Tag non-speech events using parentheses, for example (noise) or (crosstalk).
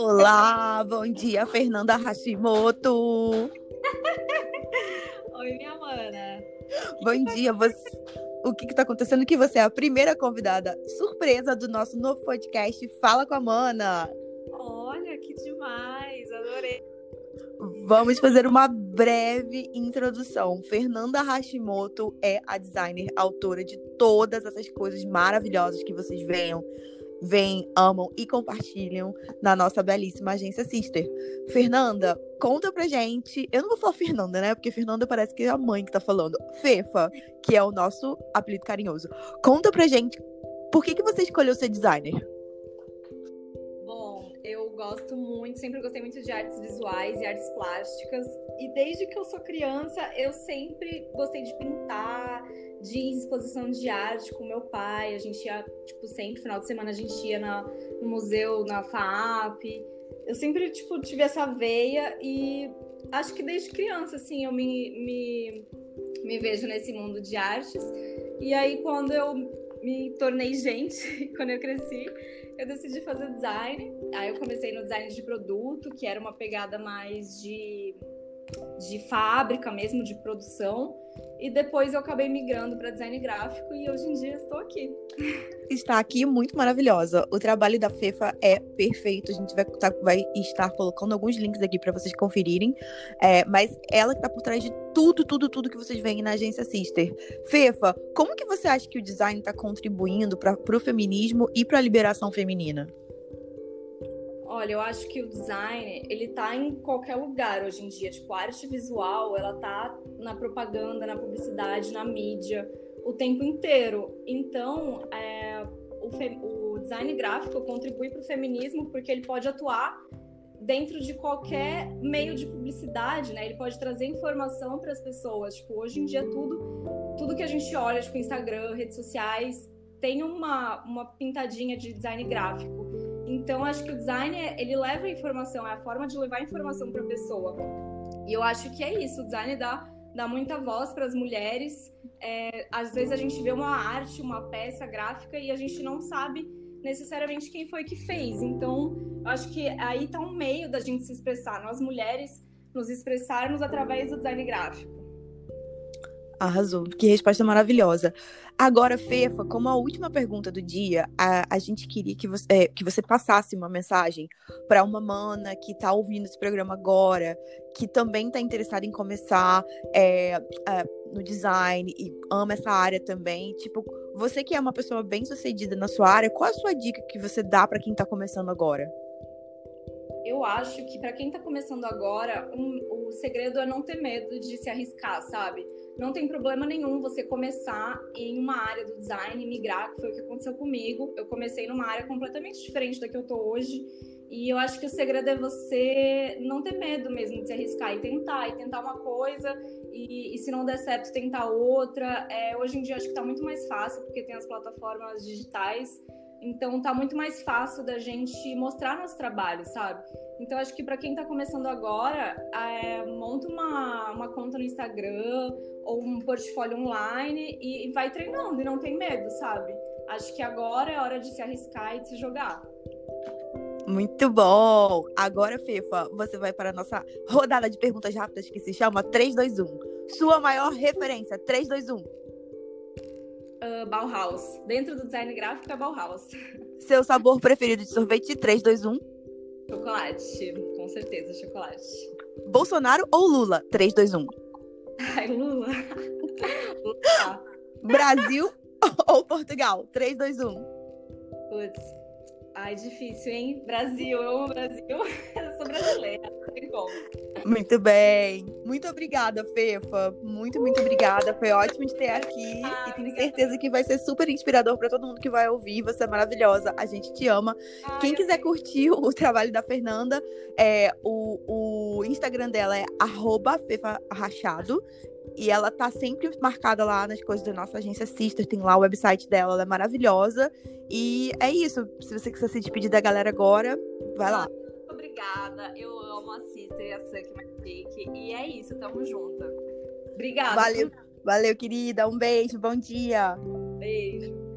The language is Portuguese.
Olá, bom dia, Fernanda Hashimoto. Oi, minha mana. Bom dia, você. O que está acontecendo? Que você é a primeira convidada surpresa do nosso novo podcast Fala com a Mana. Olha, que demais, adorei. Vamos fazer uma breve introdução. Fernanda Hashimoto é a designer, autora de todas essas coisas maravilhosas que vocês venham vêm, amam e compartilham na nossa belíssima agência Sister. Fernanda, conta pra gente. Eu não vou falar Fernanda, né? Porque Fernanda parece que é a mãe que tá falando. Fefa, que é o nosso apelido carinhoso. Conta pra gente por que, que você escolheu ser designer? Gosto muito, sempre gostei muito de artes visuais e artes plásticas. E desde que eu sou criança, eu sempre gostei de pintar de exposição de arte com meu pai. A gente ia, tipo, sempre, final de semana, a gente ia na, no museu, na FAP. Eu sempre, tipo, tive essa veia e acho que desde criança, assim, eu me, me, me vejo nesse mundo de artes. E aí, quando eu me tornei gente, (laughs) quando eu cresci, eu decidi fazer design. Aí eu comecei no design de produto, que era uma pegada mais de, de fábrica mesmo, de produção. E depois eu acabei migrando para design gráfico e hoje em dia estou aqui. Está aqui muito maravilhosa. O trabalho da Fefa é perfeito. A gente vai, tá, vai estar colocando alguns links aqui para vocês conferirem. É, mas ela que está por trás de tudo, tudo, tudo que vocês veem na agência Sister. Fefa, como que você acha que o design está contribuindo para o feminismo e para a liberação feminina? Olha, eu acho que o design, ele tá em qualquer lugar hoje em dia. Tipo, a arte visual, ela tá na propaganda, na publicidade, na mídia, o tempo inteiro. Então, é, o, o, design gráfico contribui para o feminismo porque ele pode atuar dentro de qualquer meio de publicidade, né? Ele pode trazer informação para as pessoas. Tipo, hoje em dia tudo, tudo que a gente olha, tipo Instagram, redes sociais, tem uma, uma pintadinha de design gráfico. Então, acho que o design, ele leva a informação, é a forma de levar a informação para a pessoa. E eu acho que é isso, o design dá, dá muita voz para as mulheres. É, às vezes a gente vê uma arte, uma peça gráfica e a gente não sabe necessariamente quem foi que fez. Então, eu acho que aí está um meio da gente se expressar, nós mulheres nos expressarmos através do design gráfico. Arrasou, que resposta maravilhosa. Agora, Fefa, como a última pergunta do dia, a, a gente queria que você, é, que você passasse uma mensagem para uma mana que está ouvindo esse programa agora, que também está interessada em começar é, é, no design e ama essa área também. Tipo, você que é uma pessoa bem sucedida na sua área, qual a sua dica que você dá para quem está começando agora? Eu acho que para quem está começando agora, um, o segredo é não ter medo de se arriscar, sabe? não tem problema nenhum você começar em uma área do design, migrar, que foi o que aconteceu comigo. Eu comecei numa área completamente diferente da que eu tô hoje. E eu acho que o segredo é você não ter medo mesmo de se arriscar e tentar, e tentar uma coisa, e, e se não der certo, tentar outra. É, hoje em dia acho que tá muito mais fácil, porque tem as plataformas digitais. Então tá muito mais fácil da gente mostrar nosso trabalho, sabe? Então acho que para quem está começando agora, é, monta uma, uma conta no Instagram ou um portfólio online e, e vai treinando e não tem medo, sabe? Acho que agora é hora de se arriscar e de se jogar. Muito bom! Agora, Fefa, você vai para a nossa rodada de perguntas rápidas que se chama 321. Sua maior referência, 321. Uh, Bauhaus. Dentro do design gráfico é Bauhaus. (laughs) Seu sabor preferido de sorvete, 321. Chocolate, com certeza, chocolate. Bolsonaro ou Lula? 321. Ai, Lula. (laughs) Lula. Brasil (laughs) ou Portugal? 3, 2, 1. Putz. Ai, difícil, hein? Brasil, eu amo Brasil. (laughs) Eu sou brasileira. Muito bem. Muito obrigada, Fefa. Muito, muito obrigada. Foi ótimo te ter aqui. Ah, e tenho certeza que vai ser super inspirador para todo mundo que vai ouvir. Você é maravilhosa. A gente te ama. Ai, Quem quiser sei. curtir (laughs) o trabalho da Fernanda, é, o, o Instagram dela é @fefa_rachado. E ela tá sempre marcada lá nas coisas da nossa agência Sister, tem lá o website dela, ela é maravilhosa. E é isso. Se você quiser se despedir da galera agora, vai lá. Muito obrigada. Eu amo a Sister e a Suck Magic. E é isso, tamo junto. Obrigada. Valeu, valeu, querida. Um beijo, bom dia. Beijo.